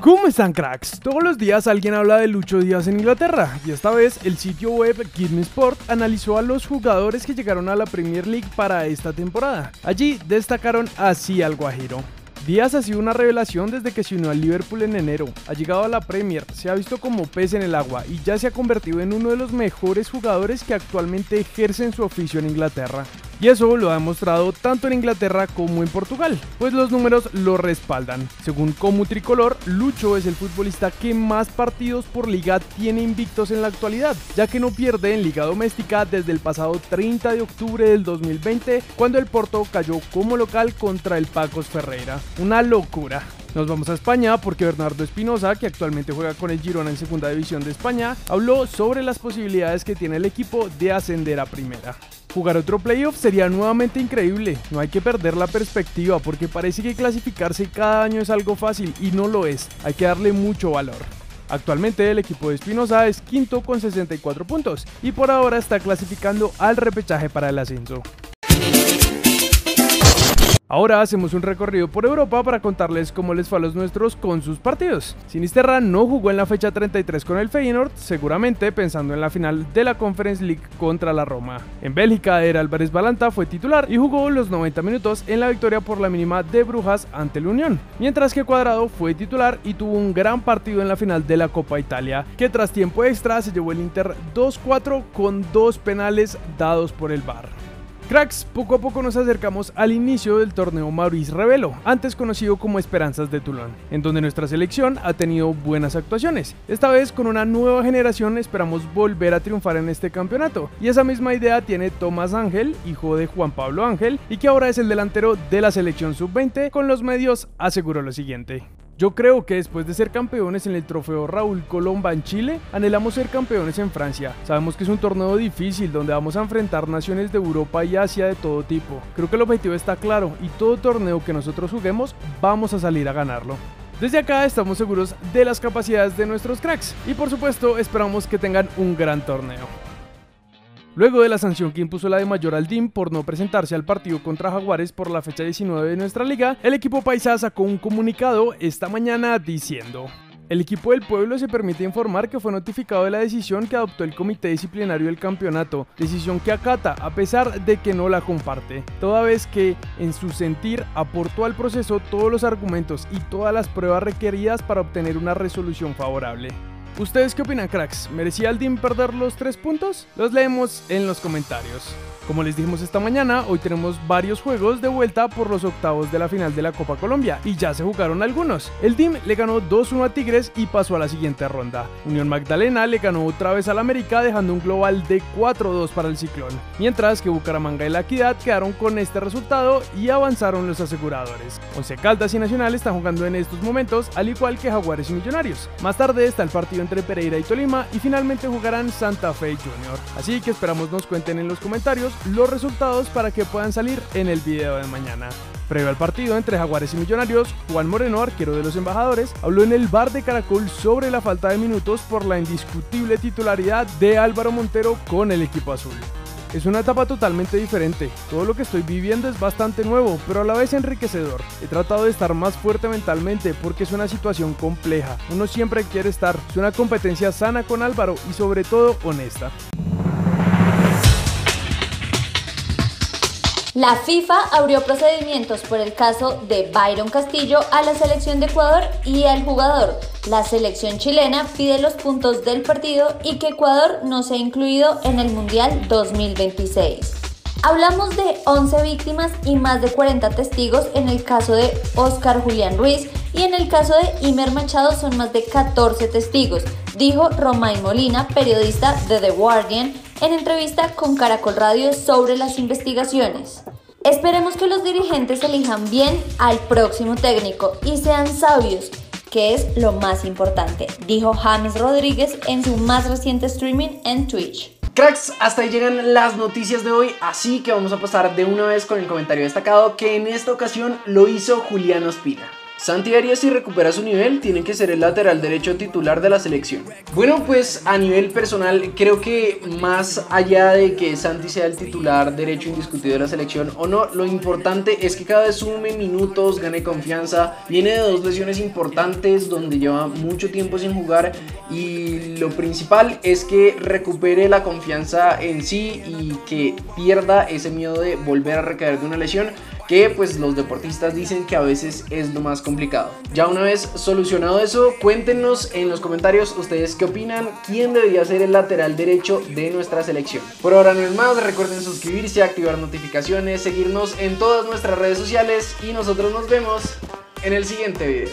¿Cómo están cracks? Todos los días alguien habla de Lucho Díaz en Inglaterra y esta vez el sitio web Kidney Sport analizó a los jugadores que llegaron a la Premier League para esta temporada. Allí destacaron así al Guajiro. Díaz ha sido una revelación desde que se unió al Liverpool en enero. Ha llegado a la Premier, se ha visto como pez en el agua y ya se ha convertido en uno de los mejores jugadores que actualmente ejercen su oficio en Inglaterra. Y eso lo ha demostrado tanto en Inglaterra como en Portugal, pues los números lo respaldan. Según Comu Tricolor, Lucho es el futbolista que más partidos por liga tiene invictos en la actualidad, ya que no pierde en liga doméstica desde el pasado 30 de octubre del 2020, cuando el Porto cayó como local contra el Pacos Ferreira. Una locura. Nos vamos a España porque Bernardo Espinosa, que actualmente juega con el Girona en Segunda División de España, habló sobre las posibilidades que tiene el equipo de ascender a Primera. Jugar otro playoff sería nuevamente increíble, no hay que perder la perspectiva porque parece que clasificarse cada año es algo fácil y no lo es, hay que darle mucho valor. Actualmente el equipo de Espinosa es quinto con 64 puntos y por ahora está clasificando al repechaje para el ascenso. Ahora hacemos un recorrido por Europa para contarles cómo les fue a los nuestros con sus partidos. Sinisterra no jugó en la fecha 33 con el Feyenoord, seguramente pensando en la final de la Conference League contra la Roma. En Bélgica, era Álvarez Balanta fue titular y jugó los 90 minutos en la victoria por la mínima de Brujas ante la Unión, mientras que Cuadrado fue titular y tuvo un gran partido en la final de la Copa Italia, que tras tiempo extra se llevó el Inter 2-4 con dos penales dados por el VAR. Cracks, poco a poco nos acercamos al inicio del torneo Maurice Revelo, antes conocido como Esperanzas de Toulon, en donde nuestra selección ha tenido buenas actuaciones. Esta vez con una nueva generación esperamos volver a triunfar en este campeonato, y esa misma idea tiene Tomás Ángel, hijo de Juan Pablo Ángel, y que ahora es el delantero de la selección sub-20, con los medios aseguró lo siguiente. Yo creo que después de ser campeones en el trofeo Raúl Colomba en Chile, anhelamos ser campeones en Francia. Sabemos que es un torneo difícil donde vamos a enfrentar naciones de Europa y Asia de todo tipo. Creo que el objetivo está claro y todo torneo que nosotros juguemos vamos a salir a ganarlo. Desde acá estamos seguros de las capacidades de nuestros cracks y por supuesto esperamos que tengan un gran torneo. Luego de la sanción que impuso la de Mayor Aldín por no presentarse al partido contra Jaguares por la fecha 19 de nuestra liga, el equipo paisa sacó un comunicado esta mañana diciendo el equipo del pueblo se permite informar que fue notificado de la decisión que adoptó el comité disciplinario del campeonato, decisión que acata a pesar de que no la comparte, toda vez que, en su sentir, aportó al proceso todos los argumentos y todas las pruebas requeridas para obtener una resolución favorable. ¿Ustedes qué opinan, cracks? ¿Merecía Aldin perder los tres puntos? Los leemos en los comentarios. Como les dijimos esta mañana, hoy tenemos varios juegos de vuelta por los octavos de la final de la Copa Colombia y ya se jugaron algunos. El DIM le ganó 2-1 a Tigres y pasó a la siguiente ronda. Unión Magdalena le ganó otra vez al América dejando un global de 4-2 para el Ciclón, mientras que Bucaramanga y La Equidad quedaron con este resultado y avanzaron los aseguradores. Once Caldas y Nacional están jugando en estos momentos, al igual que Jaguares y Millonarios. Más tarde está el entre Pereira y Tolima y finalmente jugarán Santa Fe Junior. Así que esperamos nos cuenten en los comentarios los resultados para que puedan salir en el video de mañana. Previo al partido entre Jaguares y Millonarios, Juan Moreno, arquero de los embajadores, habló en el bar de Caracol sobre la falta de minutos por la indiscutible titularidad de Álvaro Montero con el equipo azul. Es una etapa totalmente diferente. Todo lo que estoy viviendo es bastante nuevo, pero a la vez enriquecedor. He tratado de estar más fuerte mentalmente porque es una situación compleja. Uno siempre quiere estar. Es una competencia sana con Álvaro y sobre todo honesta. La FIFA abrió procedimientos por el caso de Byron Castillo a la selección de Ecuador y al jugador. La selección chilena pide los puntos del partido y que Ecuador no sea incluido en el Mundial 2026. Hablamos de 11 víctimas y más de 40 testigos en el caso de Oscar Julián Ruiz y en el caso de Imer Machado son más de 14 testigos, dijo Romain Molina, periodista de The Guardian, en entrevista con Caracol Radio sobre las investigaciones. Esperemos que los dirigentes elijan bien al próximo técnico y sean sabios, que es lo más importante, dijo James Rodríguez en su más reciente streaming en Twitch. Cracks, hasta ahí llegan las noticias de hoy, así que vamos a pasar de una vez con el comentario destacado que en esta ocasión lo hizo Julián Ospina. Santi Arias si recupera su nivel tiene que ser el lateral derecho titular de la selección. Bueno, pues a nivel personal creo que más allá de que Santi sea el titular derecho indiscutido de la selección o no, lo importante es que cada vez sume minutos, gane confianza, viene de dos lesiones importantes donde lleva mucho tiempo sin jugar y lo principal es que recupere la confianza en sí y que pierda ese miedo de volver a recaer de una lesión que pues los deportistas dicen que a veces es lo más complicado. Ya una vez solucionado eso, cuéntenos en los comentarios ustedes qué opinan, quién debería ser el lateral derecho de nuestra selección. Por ahora no es más, recuerden suscribirse, activar notificaciones, seguirnos en todas nuestras redes sociales y nosotros nos vemos en el siguiente video.